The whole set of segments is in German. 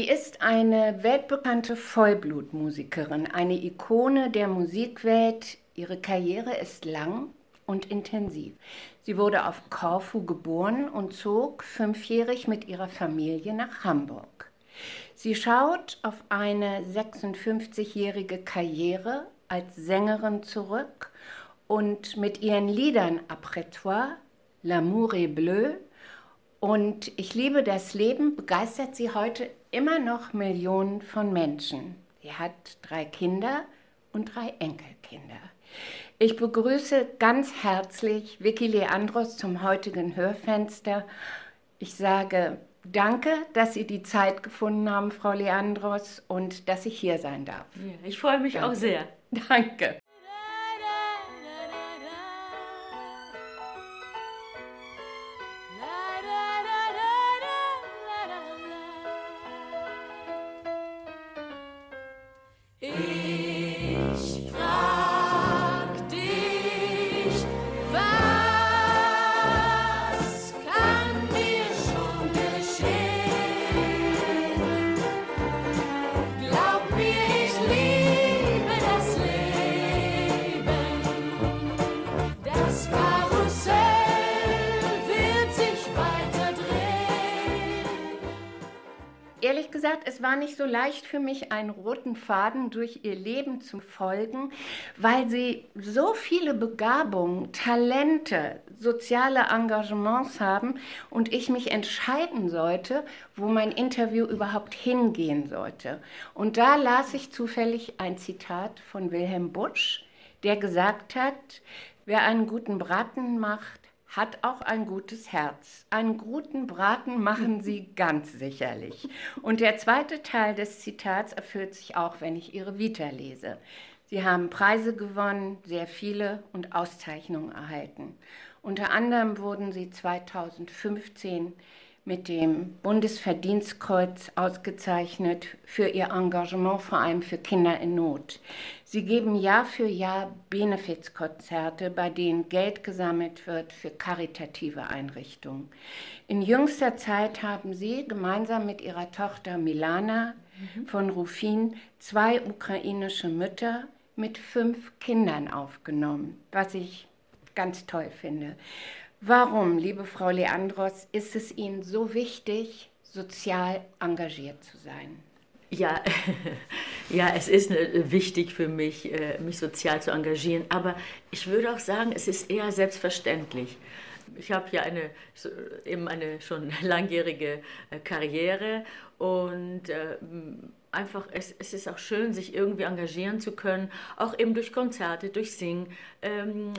Sie ist eine weltbekannte Vollblutmusikerin, eine Ikone der Musikwelt. Ihre Karriere ist lang und intensiv. Sie wurde auf Korfu geboren und zog fünfjährig mit ihrer Familie nach Hamburg. Sie schaut auf eine 56-jährige Karriere als Sängerin zurück und mit ihren Liedern Après toi, L'amour est bleu und Ich liebe das Leben begeistert sie heute immer noch Millionen von Menschen. Sie hat drei Kinder und drei Enkelkinder. Ich begrüße ganz herzlich Vicky Leandros zum heutigen Hörfenster. Ich sage danke, dass Sie die Zeit gefunden haben, Frau Leandros, und dass ich hier sein darf. Ja, ich freue mich danke. auch sehr. Danke. Gesagt, es war nicht so leicht für mich, einen roten Faden durch ihr Leben zu folgen, weil sie so viele Begabungen, Talente, soziale Engagements haben und ich mich entscheiden sollte, wo mein Interview überhaupt hingehen sollte. Und da las ich zufällig ein Zitat von Wilhelm Butsch, der gesagt hat, wer einen guten Braten macht, hat auch ein gutes Herz. Einen guten Braten machen sie ganz sicherlich. Und der zweite Teil des Zitats erfüllt sich auch, wenn ich ihre Vita lese. Sie haben Preise gewonnen, sehr viele und Auszeichnungen erhalten. Unter anderem wurden sie 2015 mit dem Bundesverdienstkreuz ausgezeichnet für ihr Engagement, vor allem für Kinder in Not. Sie geben Jahr für Jahr Benefizkonzerte, bei denen Geld gesammelt wird für karitative Einrichtungen. In jüngster Zeit haben Sie gemeinsam mit Ihrer Tochter Milana mhm. von Rufin zwei ukrainische Mütter mit fünf Kindern aufgenommen, was ich ganz toll finde. Warum, liebe Frau Leandros, ist es Ihnen so wichtig, sozial engagiert zu sein? Ja, ja, es ist äh, wichtig für mich, äh, mich sozial zu engagieren, aber ich würde auch sagen, es ist eher selbstverständlich. Ich habe ja eine, eben eine schon langjährige äh, Karriere und einfach, es, es ist auch schön, sich irgendwie engagieren zu können, auch eben durch Konzerte, durch Singen, ähm,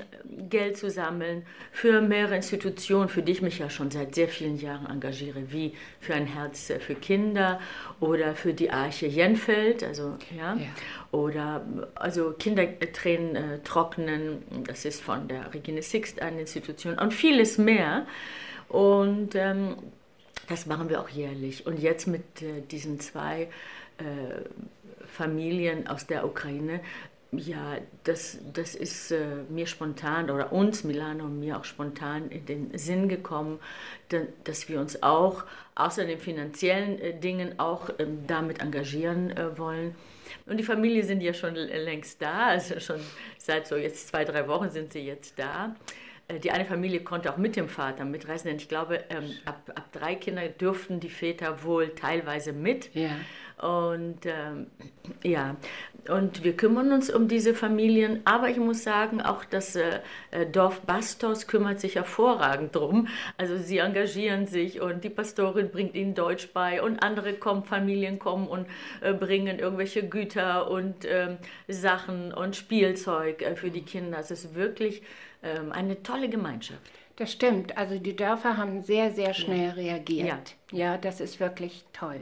Geld zu sammeln für mehrere Institutionen, für die ich mich ja schon seit sehr vielen Jahren engagiere, wie für ein Herz für Kinder oder für die Arche Jenfeld, also ja, ja. oder also Kindertränen äh, trocknen, das ist von der Regine Sixt eine Institution und vieles mehr. Und ähm, das machen wir auch jährlich. Und jetzt mit äh, diesen zwei Familien aus der Ukraine. Ja, das, das ist äh, mir spontan oder uns, Milano und mir auch spontan in den Sinn gekommen, dass wir uns auch außer den finanziellen äh, Dingen auch äh, damit engagieren äh, wollen. Und die Familie sind ja schon längst da, also schon seit so jetzt zwei, drei Wochen sind sie jetzt da. Äh, die eine Familie konnte auch mit dem Vater mitreisen, denn ich glaube, ähm, ab, ab drei Kinder dürften die Väter wohl teilweise mit. Ja. Und ähm, ja, und wir kümmern uns um diese Familien, aber ich muss sagen, auch das äh, äh, Dorf Bastos kümmert sich hervorragend drum. Also sie engagieren sich und die Pastorin bringt ihnen Deutsch bei und andere kommen, Familien kommen und äh, bringen irgendwelche Güter und äh, Sachen und Spielzeug äh, für die Kinder. Es ist wirklich ähm, eine tolle Gemeinschaft. Das stimmt. Also die Dörfer haben sehr, sehr schnell ja. reagiert. Ja. ja, das ist wirklich toll.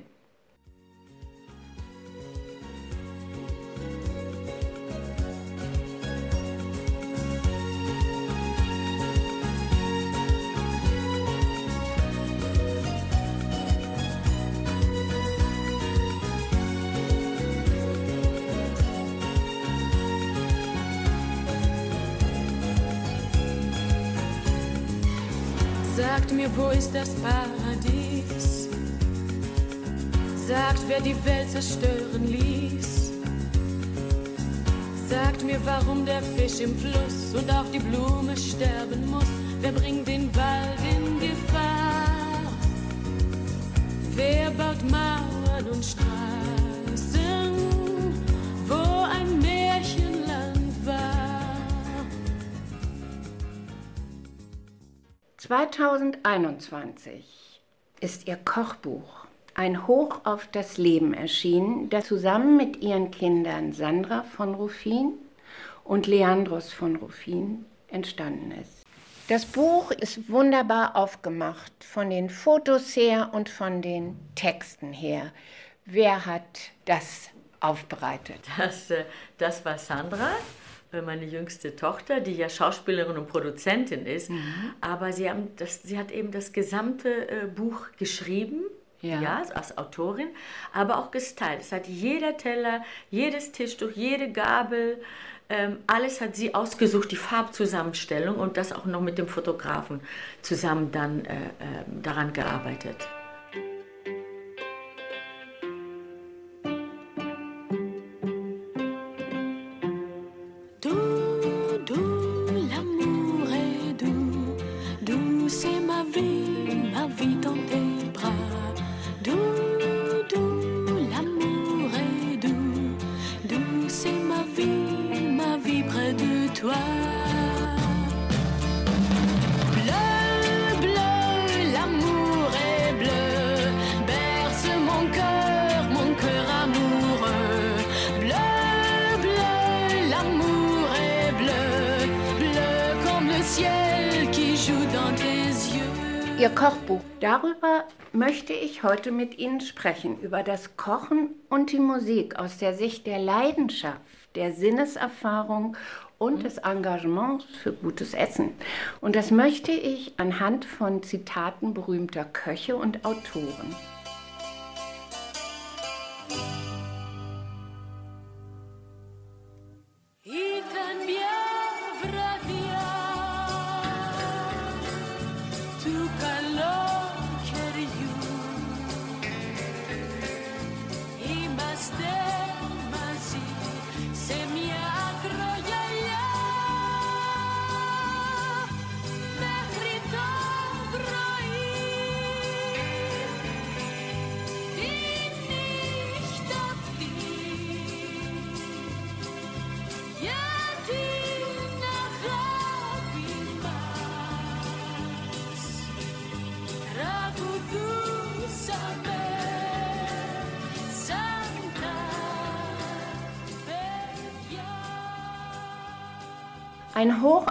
Sagt mir, wo ist das Paradies? Sagt, wer die Welt zerstören ließ. Sagt mir, warum der Fisch im Fluss und auch die Blume sterben muss. Wer bringt 2021 ist ihr Kochbuch ein Hoch auf das Leben erschienen, das zusammen mit ihren Kindern Sandra von Ruffin und Leandros von Ruffin entstanden ist. Das Buch ist wunderbar aufgemacht, von den Fotos her und von den Texten her. Wer hat das aufbereitet? Das, äh, das war Sandra, meine jüngste Tochter, die ja Schauspielerin und Produzentin ist. Mhm. Aber sie, haben das, sie hat eben das gesamte äh, Buch geschrieben ja. ja. als Autorin, aber auch gestylt. Es hat jeder Teller, jedes Tischtuch, jede Gabel, ähm, alles hat sie ausgesucht, die Farbzusammenstellung und das auch noch mit dem Fotografen zusammen dann äh, äh, daran gearbeitet. Möchte ich heute mit Ihnen sprechen, über das Kochen und die Musik aus der Sicht der Leidenschaft, der Sinneserfahrung und des Engagements für gutes Essen. Und das möchte ich anhand von Zitaten berühmter Köche und Autoren.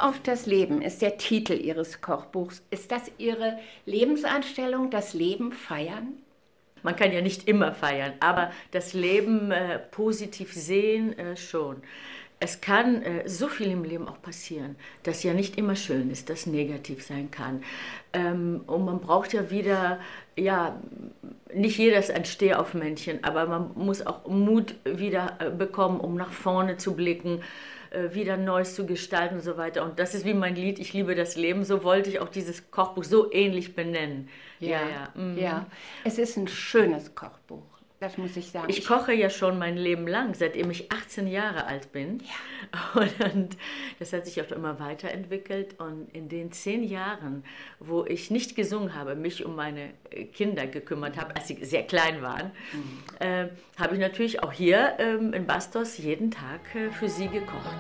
Auf das Leben ist der Titel Ihres Kochbuchs. Ist das Ihre Lebenseinstellung, das Leben feiern? Man kann ja nicht immer feiern, aber das Leben äh, positiv sehen äh, schon. Es kann äh, so viel im Leben auch passieren, das ja nicht immer schön ist, das negativ sein kann. Ähm, und man braucht ja wieder, ja, nicht jeder ist ein Stehaufmännchen, aber man muss auch Mut wieder äh, bekommen, um nach vorne zu blicken äh, wieder Neues zu gestalten und so weiter. Und das ist wie mein Lied, ich liebe das Leben. So wollte ich auch dieses Kochbuch so ähnlich benennen. Ja, ja. ja. Mhm. ja. Es ist ein schönes Kochbuch. Das muss ich sagen. Ich koche ja schon mein Leben lang, seitdem ich 18 Jahre alt bin. Ja. Und das hat sich auch immer weiterentwickelt. Und in den zehn Jahren, wo ich nicht gesungen habe, mich um meine Kinder gekümmert habe, als sie sehr klein waren, mhm. äh, habe ich natürlich auch hier ähm, in Bastos jeden Tag äh, für sie gekocht.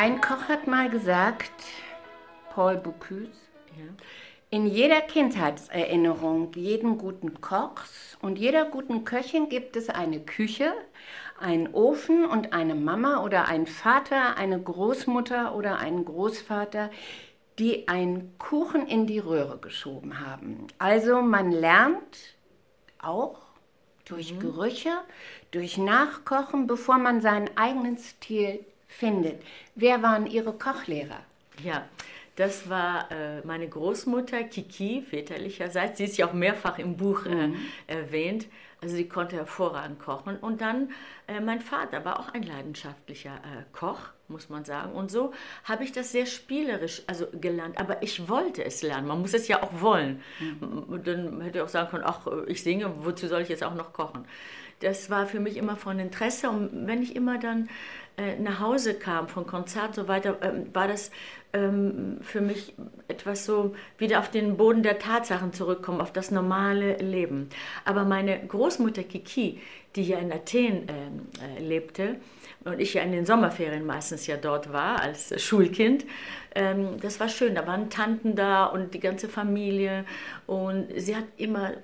Ein Koch hat mal gesagt, Paul Bocuse, ja. in jeder Kindheitserinnerung jeden guten Kochs und jeder guten Köchin gibt es eine Küche, einen Ofen und eine Mama oder einen Vater, eine Großmutter oder einen Großvater, die einen Kuchen in die Röhre geschoben haben. Also man lernt auch durch mhm. Gerüche, durch Nachkochen, bevor man seinen eigenen Stil findet. Wer waren Ihre Kochlehrer? Ja, das war äh, meine Großmutter Kiki väterlicherseits. Sie ist ja auch mehrfach im Buch äh, mhm. erwähnt. Also sie konnte hervorragend kochen. Und dann äh, mein Vater war auch ein leidenschaftlicher äh, Koch, muss man sagen. Und so habe ich das sehr spielerisch also gelernt. Aber ich wollte es lernen. Man muss es ja auch wollen. Mhm. Dann hätte ich auch sagen können, ach, ich singe, wozu soll ich jetzt auch noch kochen? Das war für mich immer von Interesse. Und wenn ich immer dann nach Hause kam von Konzert so weiter, ähm, war das ähm, für mich etwas so wieder auf den Boden der Tatsachen zurückkommen, auf das normale Leben. Aber meine Großmutter Kiki, die hier in Athen ähm, äh, lebte, und ich ja in den Sommerferien meistens ja dort war als Schulkind. Das war schön, da waren Tanten da und die ganze Familie und sie hat immer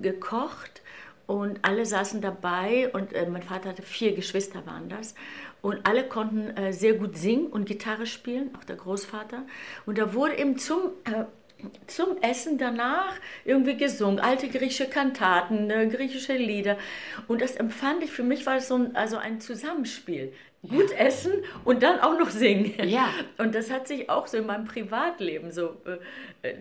gekocht und alle saßen dabei und äh, mein Vater hatte vier Geschwister waren das und alle konnten äh, sehr gut singen und Gitarre spielen, auch der Großvater. Und da wurde eben zum, äh, zum Essen danach irgendwie gesungen, alte griechische Kantaten, äh, griechische Lieder. Und das empfand ich, für mich war es so ein, also ein Zusammenspiel. Gut essen und dann auch noch singen. Ja. Und das hat sich auch so in meinem Privatleben so äh,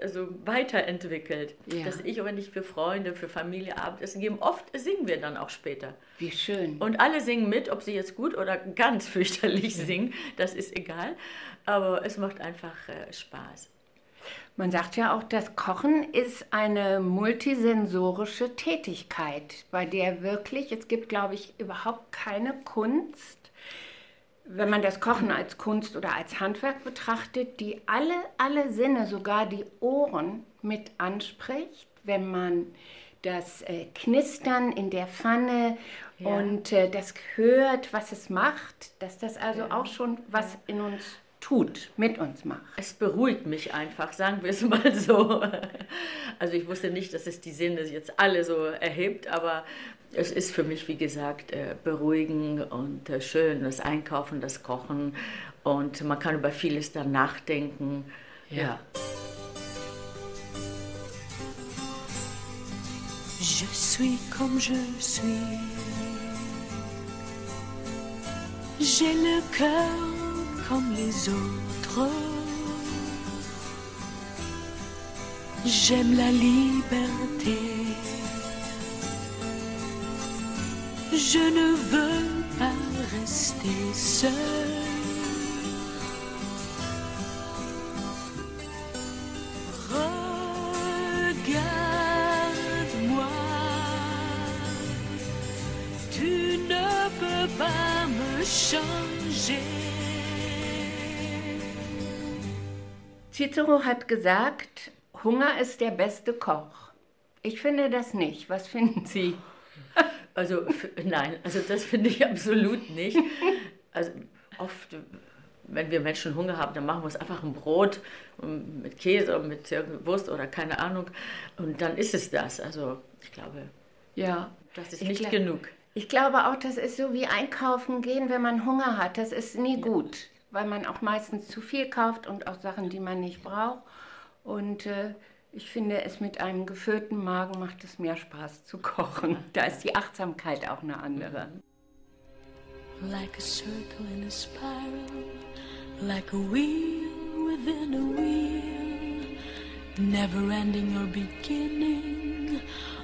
also weiterentwickelt. Ja. Dass ich, wenn ich für Freunde, für Familie Abendessen geben, oft singen wir dann auch später. Wie schön. Und alle singen mit, ob sie jetzt gut oder ganz fürchterlich singen, das ist egal. Aber es macht einfach äh, Spaß. Man sagt ja auch, das Kochen ist eine multisensorische Tätigkeit, bei der wirklich, es gibt, glaube ich, überhaupt keine Kunst, wenn man das Kochen als Kunst oder als Handwerk betrachtet, die alle, alle Sinne, sogar die Ohren mit anspricht, wenn man das äh, Knistern in der Pfanne ja. und äh, das hört, was es macht, dass das also ja. auch schon was in uns tut, mit uns macht. Es beruhigt mich einfach, sagen wir es mal so. Also ich wusste nicht, dass es die Sinne jetzt alle so erhebt, aber es ist für mich, wie gesagt, äh, beruhigend und äh, schön, das Einkaufen, das Kochen und man kann über vieles dann nachdenken. Ja. ja. Je suis comme je suis. J'ai le cœur comme les autres. J'aime la liberté. Je ne veux pas rester seul. Regarde-moi, tu ne peux pas me changer. Cicero hat gesagt, Hunger ist der beste Koch. Ich finde das nicht. Was finden Sie? Also nein, also das finde ich absolut nicht. Also oft, wenn wir Menschen Hunger haben, dann machen wir uns einfach ein Brot mit Käse und mit Wurst oder keine Ahnung und dann ist es das. Also ich glaube, ja, das ist nicht genug. Ich glaube auch, das ist so wie einkaufen gehen, wenn man Hunger hat. Das ist nie ja. gut, weil man auch meistens zu viel kauft und auch Sachen, die man nicht braucht. Und äh, ich finde, es mit einem gefüllten Magen macht es mehr Spaß zu kochen. Da ist die Achtsamkeit auch eine andere. Like a circle in a spiral, like a wheel within a wheel, never ending or beginning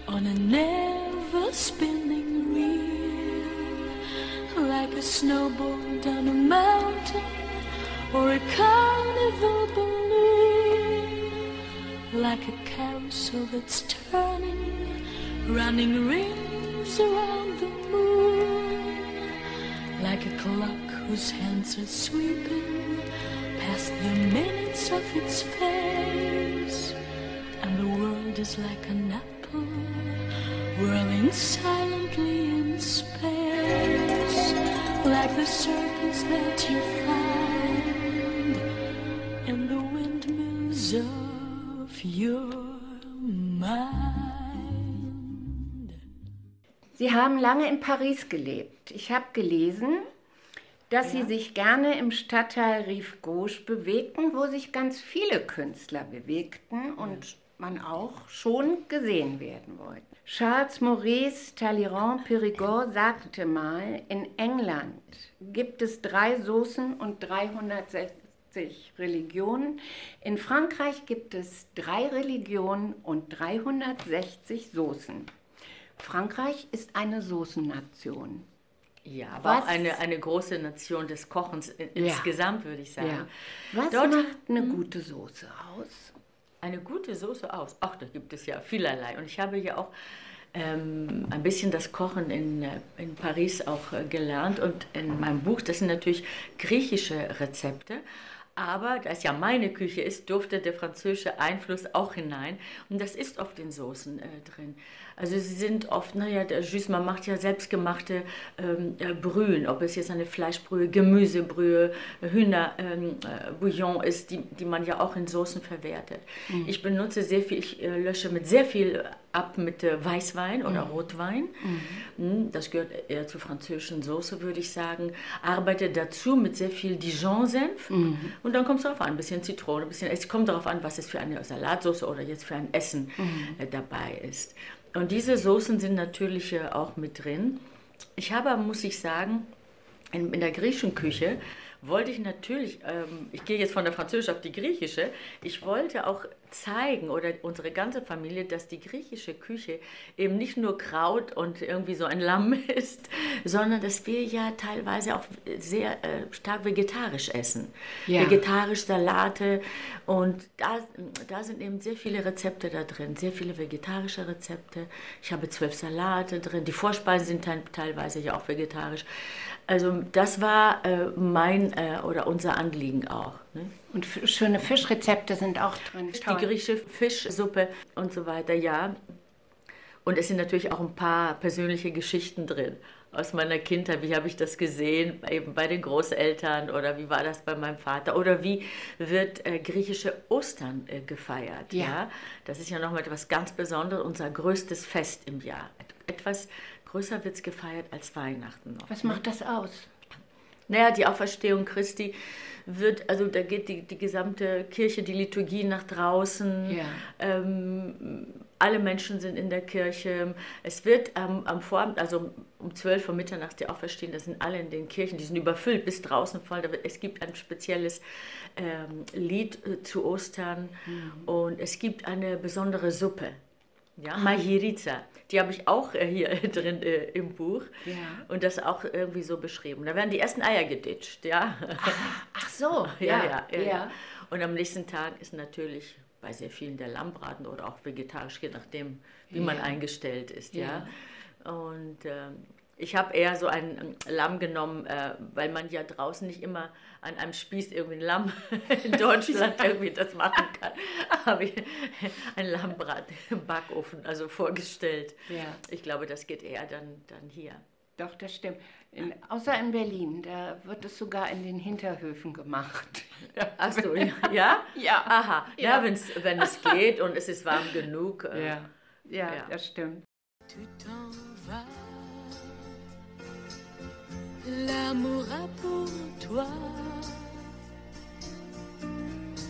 on a never spinning reel, like a snowball down a mountain or a carnival balloon like a carousel that's turning, running rings around the moon, like a clock whose hands are sweeping past the minutes of its face, and the world is like an apple whirling silently in space, like the circles that you find in the windmills of. Sie haben lange in Paris gelebt. Ich habe gelesen, dass Sie sich gerne im Stadtteil Rive Gauche bewegten, wo sich ganz viele Künstler bewegten und man auch schon gesehen werden wollte. Charles Maurice Talleyrand Périgord sagte mal, in England gibt es drei Soßen und 360 Religionen. In Frankreich gibt es drei Religionen und 360 Soßen. Frankreich ist eine Soßennation. Ja, aber Was- auch eine, eine große Nation des Kochens Ja. insgesamt, würde ich sagen. Ja. Was Dort- macht eine gute Soße aus? Eine gute Soße aus. Ach, da gibt es ja vielerlei. Und ich habe ja auch ähm, ein bisschen das Kochen in, äh, in Paris auch äh, gelernt. Und in meinem Buch, das sind natürlich griechische Rezepte. Aber da es ja meine Küche ist, durfte der französische Einfluss auch hinein. Und das ist oft in Soßen äh, drin. Also sie sind oft, naja, der Jus, man macht ja selbstgemachte ähm, äh, Brühen, ob es jetzt eine Fleischbrühe, Gemüsebrühe, Hühnerbouillon ähm, äh, Bouillon ist, die, die man ja auch in Soßen verwertet. Ich benutze sehr viel, ich äh, lösche mit sehr viel ab mit äh, Weißwein oder Rotwein. Mm, Das gehört eher zur französischen Soße, würde ich sagen. Arbeite dazu mit sehr viel Dijon-Senf. Und dann kommt es darauf an, ein bisschen Zitrone, ein bisschen, es kommt darauf an, was es für eine Salatsauce oder jetzt für ein Essen äh, dabei ist. Und diese Soßen sind natürlich äh, auch mit drin. Ich habe, muss ich sagen, in, in der griechischen Küche wollte ich natürlich, ähm, ich gehe jetzt von der französischen auf die griechische, ich wollte auch zeigen oder unsere ganze Familie, dass die griechische Küche eben nicht nur Kraut und irgendwie so ein Lamm ist, sondern dass wir ja teilweise auch sehr äh, stark vegetarisch essen. Ja. Vegetarisch Salate und da, da sind eben sehr viele Rezepte da drin, sehr viele vegetarische Rezepte. Ich habe zwölf Salate drin, die Vorspeisen sind teil- teilweise ja auch vegetarisch. Also das war äh, mein äh, oder unser Anliegen auch. Ne? Und schöne Fischrezepte sind auch drin. Die griechische Fischsuppe und so weiter, ja. Und es sind natürlich auch ein paar persönliche Geschichten drin aus meiner Kindheit. Wie habe ich das gesehen, eben bei den Großeltern oder wie war das bei meinem Vater? Oder wie wird äh, griechische Ostern äh, gefeiert? Ja. Das ist ja nochmal etwas ganz Besonderes, unser größtes Fest im Jahr. Et- Etwas größer wird es gefeiert als Weihnachten noch. Was macht das aus? Naja, die Auferstehung Christi wird, also da geht die, die gesamte Kirche, die Liturgie nach draußen. Ja. Ähm, alle Menschen sind in der Kirche. Es wird ähm, am Vorabend, also um 12 Uhr Mitternacht die Auferstehung, da sind alle in den Kirchen, die sind überfüllt bis draußen voll. Es gibt ein spezielles ähm, Lied äh, zu Ostern und es gibt eine besondere Suppe. Ja, Mahiriza. Die habe ich auch äh, hier drin äh, im Buch. Ja. Und das auch irgendwie so beschrieben. Da werden die ersten Eier geditscht, ja. Ach so, ja, ja, ja, ja. Und am nächsten Tag ist natürlich bei sehr vielen der Lammbraten oder auch vegetarisch, je nachdem, wie man eingestellt ist, ja. Ja. Und ähm, ich habe eher so ein ähm, Lamm genommen, äh, weil man ja draußen nicht immer an einem Spieß irgendwie ein Lamm in Deutschland irgendwie das machen kann. Habe ich ein Lammbraten im Backofen also vorgestellt. Ja. Ich glaube, das geht eher dann, dann hier. Doch, das stimmt. In, außer in Berlin, da wird es sogar in den Hinterhöfen gemacht. Ach so, ja? Ja, Ja. Aha, ja, Ja. wenn es geht und es ist warm genug. äh, Ja, ja, Ja. das stimmt. L'amour a pour toi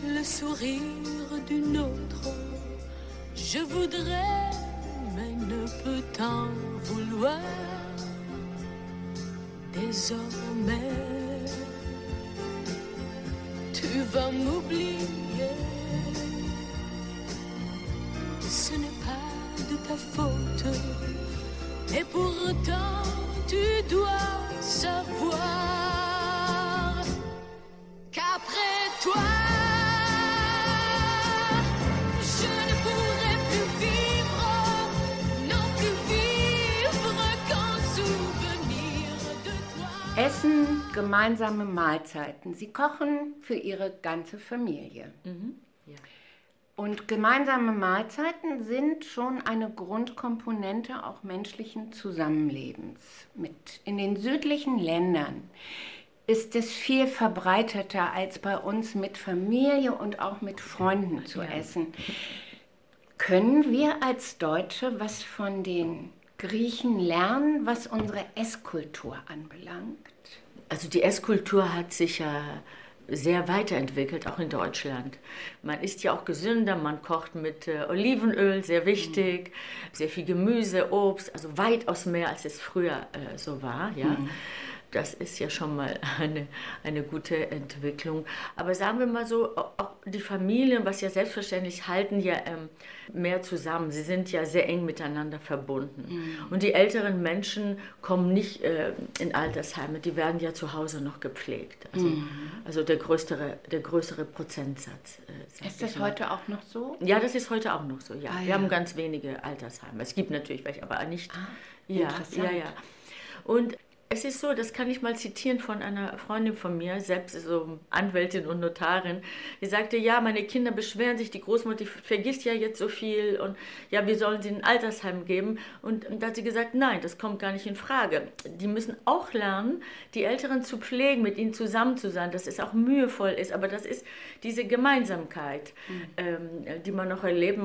le sourire d'une autre. Je voudrais, mais ne peux t'en vouloir. Désormais, tu vas m'oublier. Ce n'est pas de ta faute. Et pourtant, tu dois savoir qu'après toi, je ne pourrai plus vivre, non plus vivre qu'en souvenir de toi. Essen, gemeinsame Mahlzeiten. Sie kochen für ihre ganze Familie. ja. Und gemeinsame Mahlzeiten sind schon eine Grundkomponente auch menschlichen Zusammenlebens. Mit in den südlichen Ländern ist es viel verbreiteter als bei uns mit Familie und auch mit Freunden zu essen. Können wir als Deutsche was von den Griechen lernen, was unsere Esskultur anbelangt? Also die Esskultur hat sich ja sehr weiterentwickelt, auch in Deutschland. Man isst ja auch gesünder, man kocht mit äh, Olivenöl, sehr wichtig, mhm. sehr viel Gemüse, Obst, also weitaus mehr, als es früher äh, so war. Ja. Mhm. Das ist ja schon mal eine, eine gute Entwicklung. Aber sagen wir mal so, auch die Familien, was ja selbstverständlich, halten ja ähm, mehr zusammen. Sie sind ja sehr eng miteinander verbunden. Mhm. Und die älteren Menschen kommen nicht äh, in Altersheime, die werden ja zu Hause noch gepflegt. Also, mhm. also der, größere, der größere Prozentsatz. Äh, ist das mal. heute auch noch so? Ja, das ist heute auch noch so, ja. Ah, Wir ja. haben ganz wenige Altersheime. Es gibt natürlich welche, aber nicht. Ah, ja, ja, ja. Und es ist so, das kann ich mal zitieren von einer Freundin von mir, selbst so Anwältin und Notarin, die sagte, ja, meine Kinder beschweren sich, die Großmutter die vergisst ja jetzt so viel und ja, wir sollen sie in ein Altersheim geben. Und, und da hat sie gesagt, nein, das kommt gar nicht in Frage. Die müssen auch lernen, die Älteren zu pflegen, mit ihnen zusammen zu sein, dass es auch mühevoll ist, aber das ist diese Gemeinsamkeit, mhm. ähm, die man noch erlebt.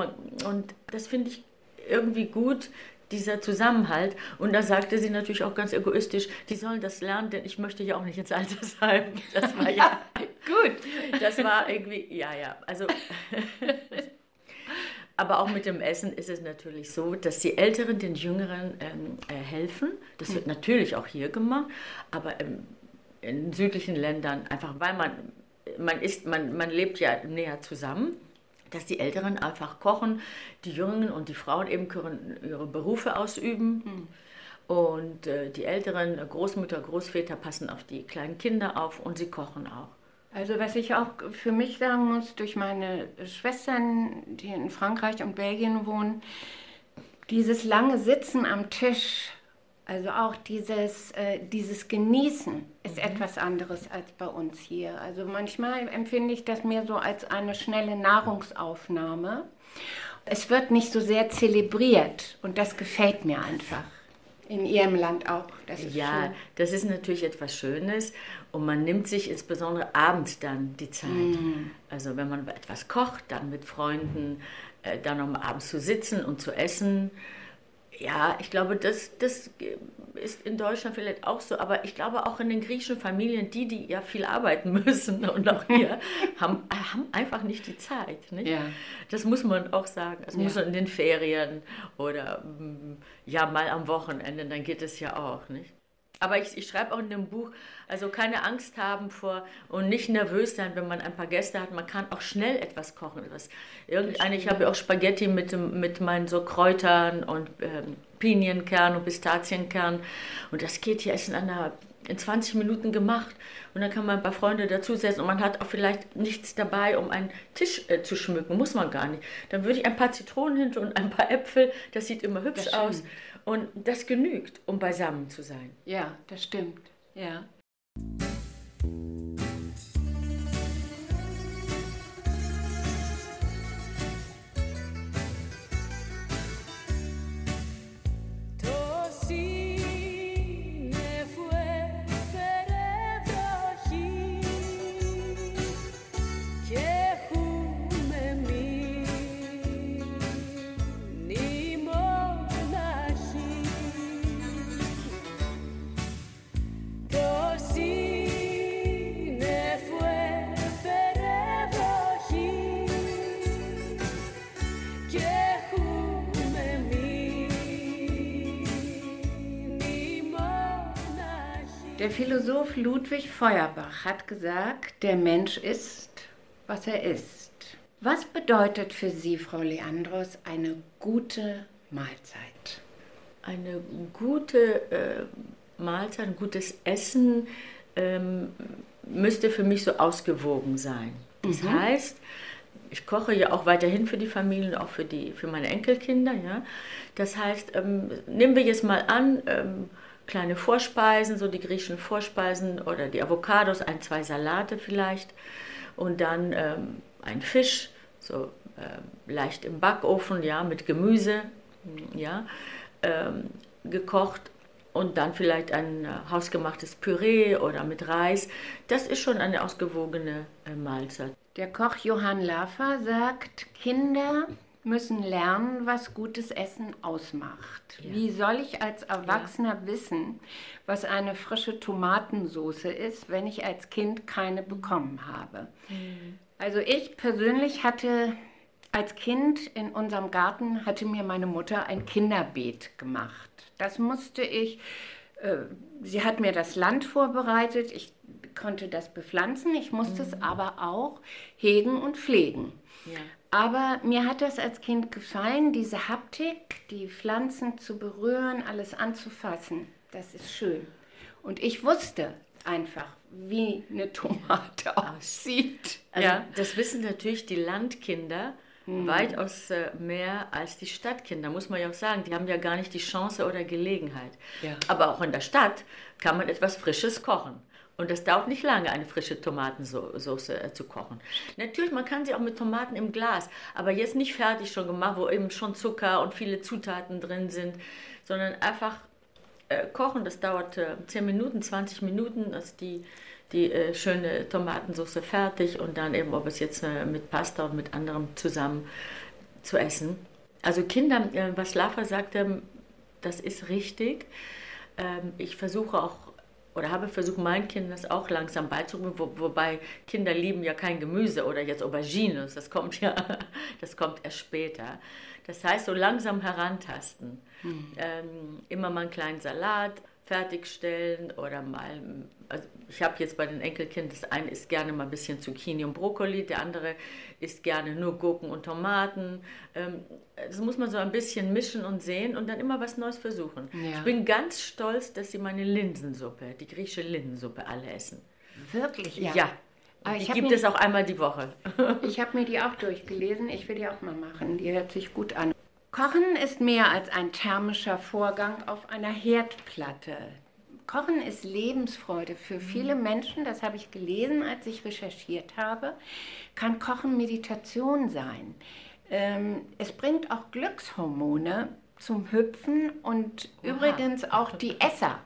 Und das finde ich irgendwie gut, dieser Zusammenhalt. Und da sagte sie natürlich auch ganz egoistisch, die sollen das lernen, denn ich möchte ja auch nicht ins Altersheim. Das war ja gut. Das war irgendwie, ja, ja. Also. Aber auch mit dem Essen ist es natürlich so, dass die Älteren den Jüngeren ähm, äh, helfen. Das wird natürlich auch hier gemacht, aber ähm, in südlichen Ländern einfach, weil man man ist, man, man lebt ja näher zusammen dass die Älteren einfach kochen, die Jungen und die Frauen eben können ihre Berufe ausüben. Mhm. Und äh, die Älteren, Großmütter, Großväter passen auf die kleinen Kinder auf und sie kochen auch. Also was ich auch für mich sagen muss, durch meine Schwestern, die in Frankreich und Belgien wohnen, dieses lange Sitzen am Tisch also auch dieses, äh, dieses Genießen ist mhm. etwas anderes als bei uns hier. Also manchmal empfinde ich das mehr so als eine schnelle Nahrungsaufnahme. Es wird nicht so sehr zelebriert und das gefällt mir einfach. In Ihrem Land auch. Das ja, schön. das ist natürlich etwas Schönes und man nimmt sich insbesondere abends dann die Zeit. Mm. Also wenn man etwas kocht, dann mit Freunden, äh, dann um abends zu sitzen und zu essen. Ja, ich glaube, das, das ist in Deutschland vielleicht auch so, aber ich glaube auch in den griechischen Familien, die, die ja viel arbeiten müssen und auch hier, haben, haben einfach nicht die Zeit. Nicht? Ja. Das muss man auch sagen. Das ja. muss man in den Ferien oder mm, ja mal am Wochenende, dann geht es ja auch. Nicht? Aber ich, ich schreibe auch in dem Buch, also keine Angst haben vor und nicht nervös sein, wenn man ein paar Gäste hat. Man kann auch schnell etwas kochen. Was, irgendeine, ich habe ja auch Spaghetti mit, mit meinen so Kräutern und ähm, Pinienkern und Pistazienkern. Und das geht hier ist in einer in 20 Minuten gemacht und dann kann man ein paar Freunde dazusetzen und man hat auch vielleicht nichts dabei, um einen Tisch äh, zu schmücken, muss man gar nicht. Dann würde ich ein paar Zitronen hinter und ein paar Äpfel, das sieht immer hübsch aus und das genügt, um beisammen zu sein. Ja, das stimmt. Ja. Der Philosoph Ludwig Feuerbach hat gesagt, der Mensch ist, was er ist. Was bedeutet für Sie, Frau Leandros, eine gute Mahlzeit? Eine gute äh, Mahlzeit, ein gutes Essen ähm, müsste für mich so ausgewogen sein. Das mhm. heißt, ich koche ja auch weiterhin für die Familien, auch für, die, für meine Enkelkinder. Ja? Das heißt, ähm, nehmen wir jetzt mal an, ähm, kleine Vorspeisen, so die griechischen Vorspeisen oder die Avocados, ein, zwei Salate vielleicht und dann ähm, ein Fisch, so äh, leicht im Backofen, ja, mit Gemüse, ja, ähm, gekocht und dann vielleicht ein äh, hausgemachtes Püree oder mit Reis. Das ist schon eine ausgewogene äh, Mahlzeit. Der Koch Johann Laffer sagt, Kinder müssen lernen, was gutes Essen ausmacht. Ja. Wie soll ich als Erwachsener ja. wissen, was eine frische Tomatensauce ist, wenn ich als Kind keine bekommen habe? Mhm. Also ich persönlich hatte als Kind in unserem Garten hatte mir meine Mutter ein Kinderbeet gemacht. Das musste ich, äh, sie hat mir das Land vorbereitet, ich konnte das bepflanzen, ich musste mhm. es aber auch hegen und pflegen. Ja. Aber mir hat das als Kind gefallen, diese Haptik, die Pflanzen zu berühren, alles anzufassen. Das ist schön. Und ich wusste einfach, wie eine Tomate aussieht. Also ja. Das wissen natürlich die Landkinder mhm. weitaus äh, mehr als die Stadtkinder, muss man ja auch sagen. Die haben ja gar nicht die Chance oder Gelegenheit. Ja. Aber auch in der Stadt kann man etwas Frisches kochen. Und das dauert nicht lange, eine frische Tomatensauce äh, zu kochen. Natürlich, man kann sie auch mit Tomaten im Glas, aber jetzt nicht fertig schon gemacht, wo eben schon Zucker und viele Zutaten drin sind, sondern einfach äh, kochen. Das dauert äh, 10 Minuten, 20 Minuten, dass die, die äh, schöne Tomatensauce fertig und dann eben, ob es jetzt äh, mit Pasta und mit anderem zusammen zu essen. Also Kinder, äh, was Lava sagte, das ist richtig. Ähm, ich versuche auch oder habe versucht, meinen Kindern das auch langsam beizubringen, wo, wobei Kinder lieben ja kein Gemüse oder jetzt Aubergines, das kommt ja, das kommt erst später. Das heißt, so langsam herantasten. Mhm. Ähm, immer mal einen kleinen Salat fertigstellen oder mal, also ich habe jetzt bei den Enkelkindern, das eine isst gerne mal ein bisschen Zucchini und Brokkoli, der andere isst gerne nur Gurken und Tomaten. Ähm, das muss man so ein bisschen mischen und sehen und dann immer was Neues versuchen. Ja. Ich bin ganz stolz, dass sie meine Linsensuppe, die griechische Linsensuppe, alle essen. Wirklich? Ja. ja. Aber die gibt es auch einmal die Woche. ich habe mir die auch durchgelesen. Ich will die auch mal machen. Die hört sich gut an. Kochen ist mehr als ein thermischer Vorgang auf einer Herdplatte. Kochen ist Lebensfreude für viele Menschen, das habe ich gelesen, als ich recherchiert habe. Kann Kochen Meditation sein. Ähm, es bringt auch Glückshormone zum Hüpfen und Oha. übrigens auch die Esser.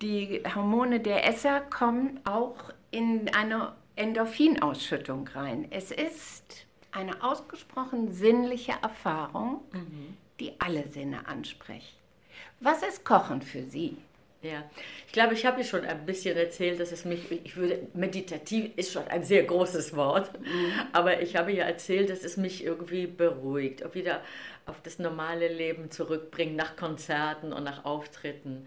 Die Hormone der Esser kommen auch in eine Endorphinausschüttung rein. Es ist eine ausgesprochen sinnliche Erfahrung, mhm. die alle Sinne anspricht. Was ist Kochen für Sie? Ja, ich glaube, ich habe schon ein bisschen erzählt, dass es mich, ich würde, meditativ ist schon ein sehr großes Wort, mhm. aber ich habe ja erzählt, dass es mich irgendwie beruhigt, auch wieder auf das normale Leben zurückbringt, nach Konzerten und nach Auftritten.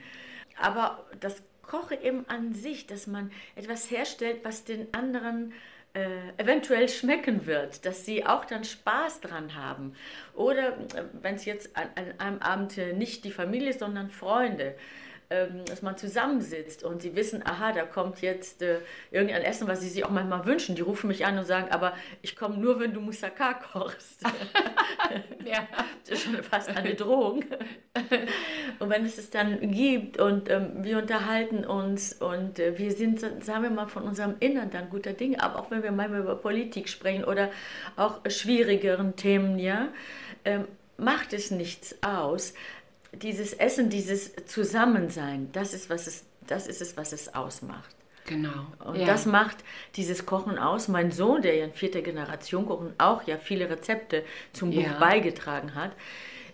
Aber das Kochen eben an sich, dass man etwas herstellt, was den anderen äh, eventuell schmecken wird, dass sie auch dann Spaß dran haben. Oder äh, wenn es jetzt an, an, einem Abend nicht die Familie, sondern Freunde, dass man zusammensitzt und sie wissen, aha, da kommt jetzt äh, irgendein Essen, was sie sich auch manchmal wünschen. Die rufen mich an und sagen, aber ich komme nur, wenn du Moussaka kochst. ja. Das ist schon fast eine Drohung. und wenn es es dann gibt und ähm, wir unterhalten uns und äh, wir sind, sagen wir mal, von unserem Innern dann guter Dinge, aber auch wenn wir manchmal über Politik sprechen oder auch schwierigeren Themen, ja, ähm, macht es nichts aus, dieses Essen, dieses Zusammensein, das ist, was es, das ist es, was es ausmacht. Genau. Und ja. das macht dieses Kochen aus. Mein Sohn, der ja in vierter Generation kocht und auch ja viele Rezepte zum Buch ja. beigetragen hat,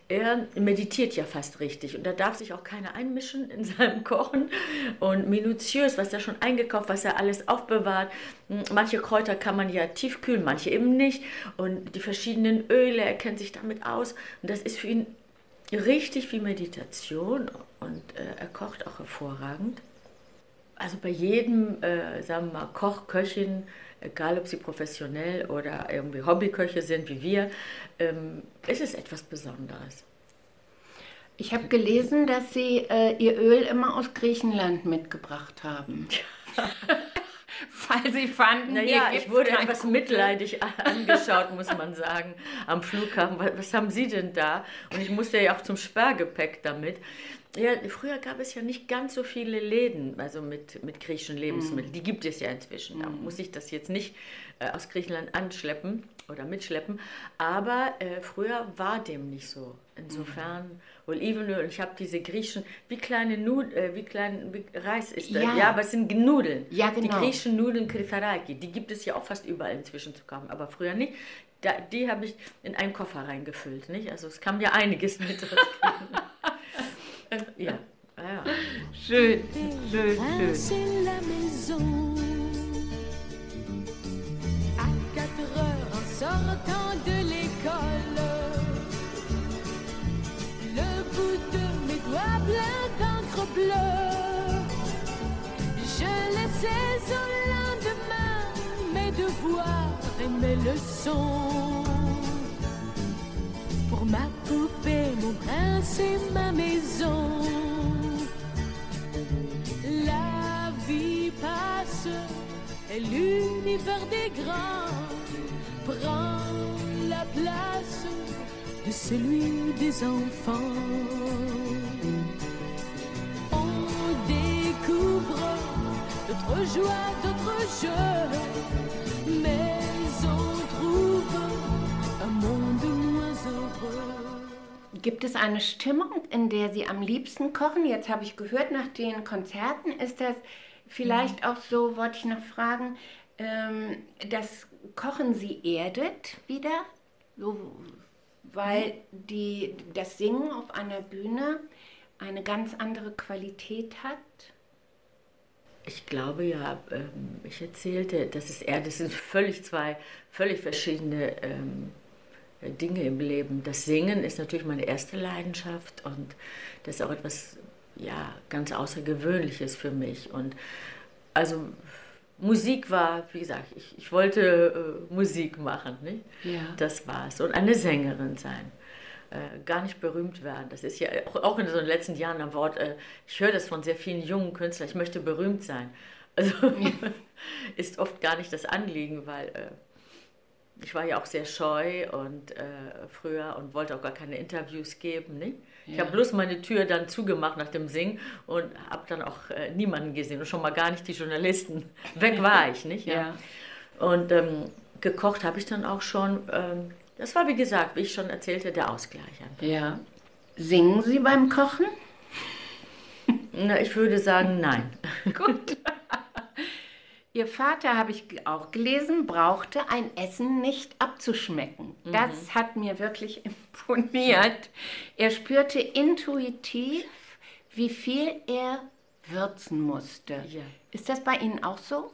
er meditiert ja fast richtig und da darf sich auch keiner einmischen in seinem Kochen und minutiös, was er schon eingekauft, was er alles aufbewahrt. Manche Kräuter kann man ja tiefkühlen, manche eben nicht und die verschiedenen Öle, er kennt sich damit aus und das ist für ihn richtig wie Meditation und äh, er kocht auch hervorragend. Also bei jedem, äh, sagen wir mal, Koch, Köchin, egal ob sie professionell oder irgendwie Hobbyköche sind wie wir, ähm, ist es etwas Besonderes. Ich habe gelesen, dass Sie äh, Ihr Öl immer aus Griechenland mitgebracht haben. weil sie fanden, naja, ich wurde etwas Kuchen. mitleidig angeschaut, muss man sagen, am Flughafen. Was haben Sie denn da? Und ich musste ja auch zum Sperrgepäck damit. Ja, früher gab es ja nicht ganz so viele Läden, also mit, mit griechischen Lebensmitteln. Mm. Die gibt es ja inzwischen. Da mm. muss ich das jetzt nicht äh, aus Griechenland anschleppen oder mitschleppen. Aber äh, früher war dem nicht so. Insofern Olivenöl und ich habe diese griechischen, wie kleine Nudeln, äh, wie klein wie Reis ist das? Ja. Ja. aber es sind Nudeln. Ja, Die genau. griechischen Nudeln Kritaraki, die gibt es ja auch fast überall inzwischen zu kaufen, aber früher nicht. Da, die habe ich in einen Koffer reingefüllt, nicht? Also es kam ja einiges mit. ja, ja. Schön, schön, schön. Je laissais au lendemain mes devoirs et mes leçons. Pour ma poupée, mon prince et ma maison. La vie passe et l'univers des grands prend la place de celui des enfants. Joies, d'autres jeux, mais on trouve un monde moins heureux. Gibt es eine Stimmung, in der Sie am liebsten kochen? Jetzt habe ich gehört, nach den Konzerten ist das vielleicht auch so, wollte ich noch fragen, ähm, das Kochen Sie erdet wieder? So, weil die, das Singen auf einer Bühne eine ganz andere Qualität hat? Ich glaube ja, ähm, ich erzählte, das ist eher, das sind völlig zwei völlig verschiedene ähm, Dinge im Leben. Das Singen ist natürlich meine erste Leidenschaft und das ist auch etwas ja, ganz Außergewöhnliches für mich. Und also Musik war, wie gesagt, ich, ich wollte äh, Musik machen, nicht? Ja. Das war's. Und eine Sängerin sein. Äh, gar nicht berühmt werden. Das ist ja auch, in so den letzten Jahren am Wort, äh, ich höre das von sehr vielen jungen Künstlern, ich möchte berühmt sein. Also ist oft gar nicht das Anliegen, weil äh, ich war ja auch sehr scheu und äh, früher und wollte auch gar keine Interviews geben. Ich Ja. habe bloß meine Tür dann zugemacht nach dem Singen und habe dann auch äh, niemanden gesehen und schon mal gar nicht die Journalisten. Weg war ich, nicht? Ja. Und ähm, gekocht habe ich dann auch schon. Ähm, das war, wie gesagt, wie ich schon erzählte, der Ausgleich. Ja. Singen Sie beim Kochen? Na, ich würde sagen, nein. Gut. Ihr Vater, habe ich auch gelesen, brauchte ein Essen nicht abzuschmecken. Das hat mir wirklich imponiert. Er spürte intuitiv, wie viel er würzen musste. Ja. Ist das bei Ihnen auch so?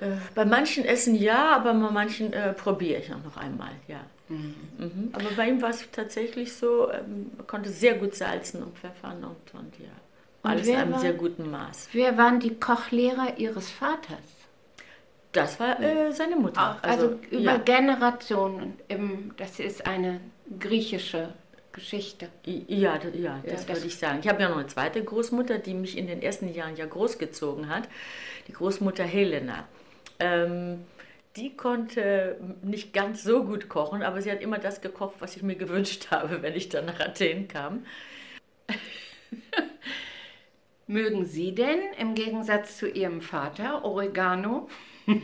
Äh, bei manchen Essen ja, aber bei manchen äh, probiere ich auch noch einmal, ja. Mhm. Aber bei ihm war es tatsächlich so, ähm, er konnte sehr gut salzen und pfeffern und, und ja. Und Alles in einem war- sehr guten Maß. Wer waren die Kochlehrer Ihres Vaters? Das war äh, seine Mutter. Also, über ja. Generationen. Im, das ist eine griechische Geschichte. Ja, d- ja, das das- würde ich sagen. Ich habe ja noch eine zweite Großmutter, die mich in den ersten Jahren ja großgezogen hat. Die Großmutter Helena. Ähm, die konnte nicht ganz so gut kochen, aber sie hat immer das gekocht, was ich mir gewünscht habe, wenn ich dann nach Athen kam. Mögen Sie denn im Gegensatz zu Ihrem Vater Oregano?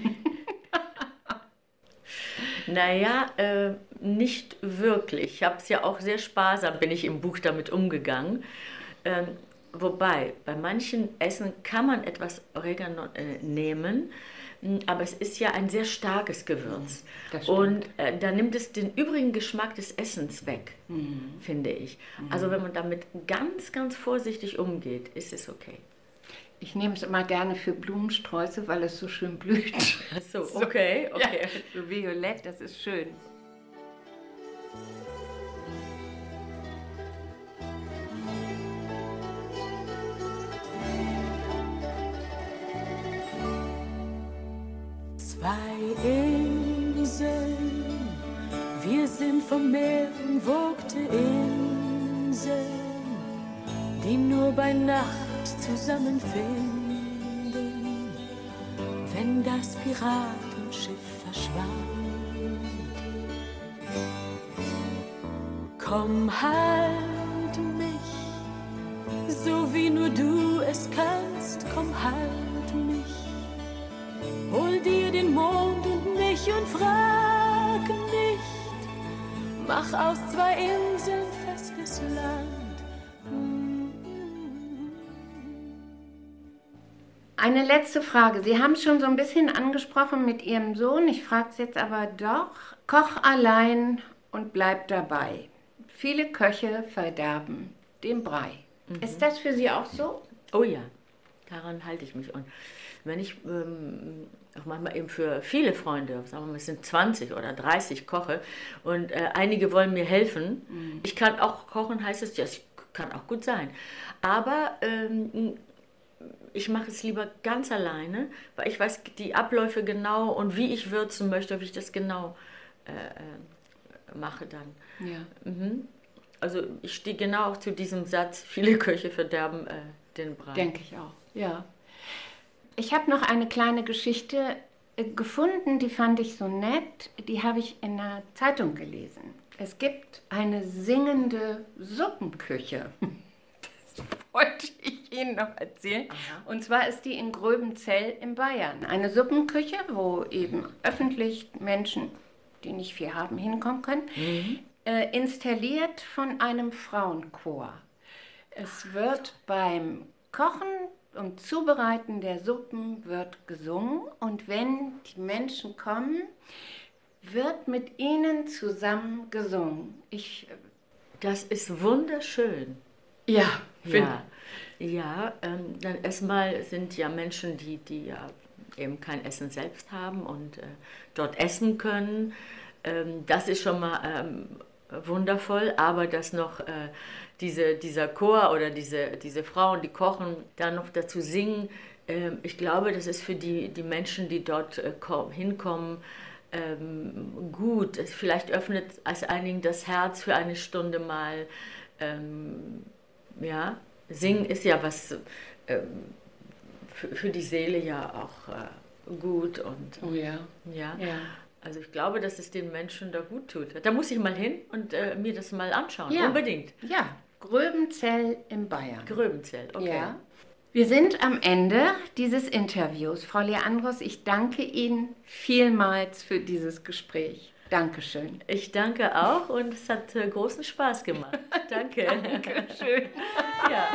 Naja, äh, nicht wirklich. Ich habe es ja auch sehr sparsam, bin ich im Buch damit umgegangen. Ähm, wobei, bei manchen Essen kann man etwas Oregano äh, nehmen, aber es ist ja ein sehr starkes Gewürz. stimmt. Und äh, da nimmt es den übrigen Geschmack des Essens weg, Mhm. finde ich. Also wenn man damit ganz, ganz vorsichtig umgeht, ist es okay. Ich nehme es immer gerne für Blumensträuße, weil es so schön blüht. Ach so, okay, okay. Ja, so violett, das ist schön. Zwei Inseln, wir sind vom Meer umwogte Inseln, die nur bei Nacht zusammenfinden, wenn das Piratenschiff verschwand. Komm, halt mich, so wie nur du es kannst, komm, halt mich. Hol dir den Mond und mich und frag nicht. mach aus zwei Inseln festes Land. Eine letzte Frage. Sie haben es schon so ein bisschen angesprochen mit Ihrem Sohn. Ich frage es jetzt aber doch. Koch allein und bleib dabei. Viele Köche verderben den Brei. Mhm. Ist das für Sie auch so? Oh ja, daran halte ich mich. Und wenn ich ähm, auch manchmal eben für viele Freunde, sagen wir mal, es sind 20 oder 30 koche und äh, einige wollen mir helfen. Mhm. Ich kann auch kochen, heißt es, ja, es kann auch gut sein. Aber ähm, ich mache es lieber ganz alleine, weil ich weiß die Abläufe genau und wie ich würzen möchte, wie ich das genau äh, äh mache dann. Ja. Mhm. Also ich stehe genau auch zu diesem Satz, viele Köche verderben äh, den Brei. Denke ich auch, ja. Ich habe noch eine kleine Geschichte äh, gefunden, die fand ich so nett. Die habe ich in einer Zeitung gelesen. Es gibt eine singende Suppenküche. Das wollte ich Ihnen noch erzählen. Aha. Und zwar ist die in Gröbenzell in Bayern. Eine Suppenküche, wo eben öffentlich Menschen, die nicht viel haben, hinkommen können. Mhm. Äh, installiert von einem Frauenchor. Es wird beim Kochen und Zubereiten der Suppen wird gesungen und wenn die Menschen kommen, wird mit ihnen zusammen gesungen. Ich, das ist wunderschön. Ja, ja. Ja, ähm, dann erstmal sind ja Menschen, die, die ja eben kein Essen selbst haben und äh, dort essen können. Ähm, das ist schon mal ähm, wundervoll, aber dass noch äh, diese, dieser Chor oder diese, diese Frauen, die kochen, dann noch dazu singen, äh, ich glaube, das ist für die, die Menschen, die dort äh, hinkommen, ähm, gut. Vielleicht öffnet es einigen das Herz für eine Stunde mal. Ähm, ja, singen ist ja was ähm, für, für, die Seele ja auch äh, gut und oh ja. ja. ja. Also ich glaube, dass es den Menschen da gut tut. Da muss ich mal hin und äh, mir das mal anschauen. Ja. Unbedingt. Ja, Gröbenzell in Bayern. Gröbenzell, okay. Ja. Wir sind am Ende dieses Interviews. Frau Leandros, ich danke Ihnen vielmals für dieses Gespräch. Dankeschön. Ich danke auch und es hat äh, großen Spaß gemacht. Danke. Dankeschön. ja.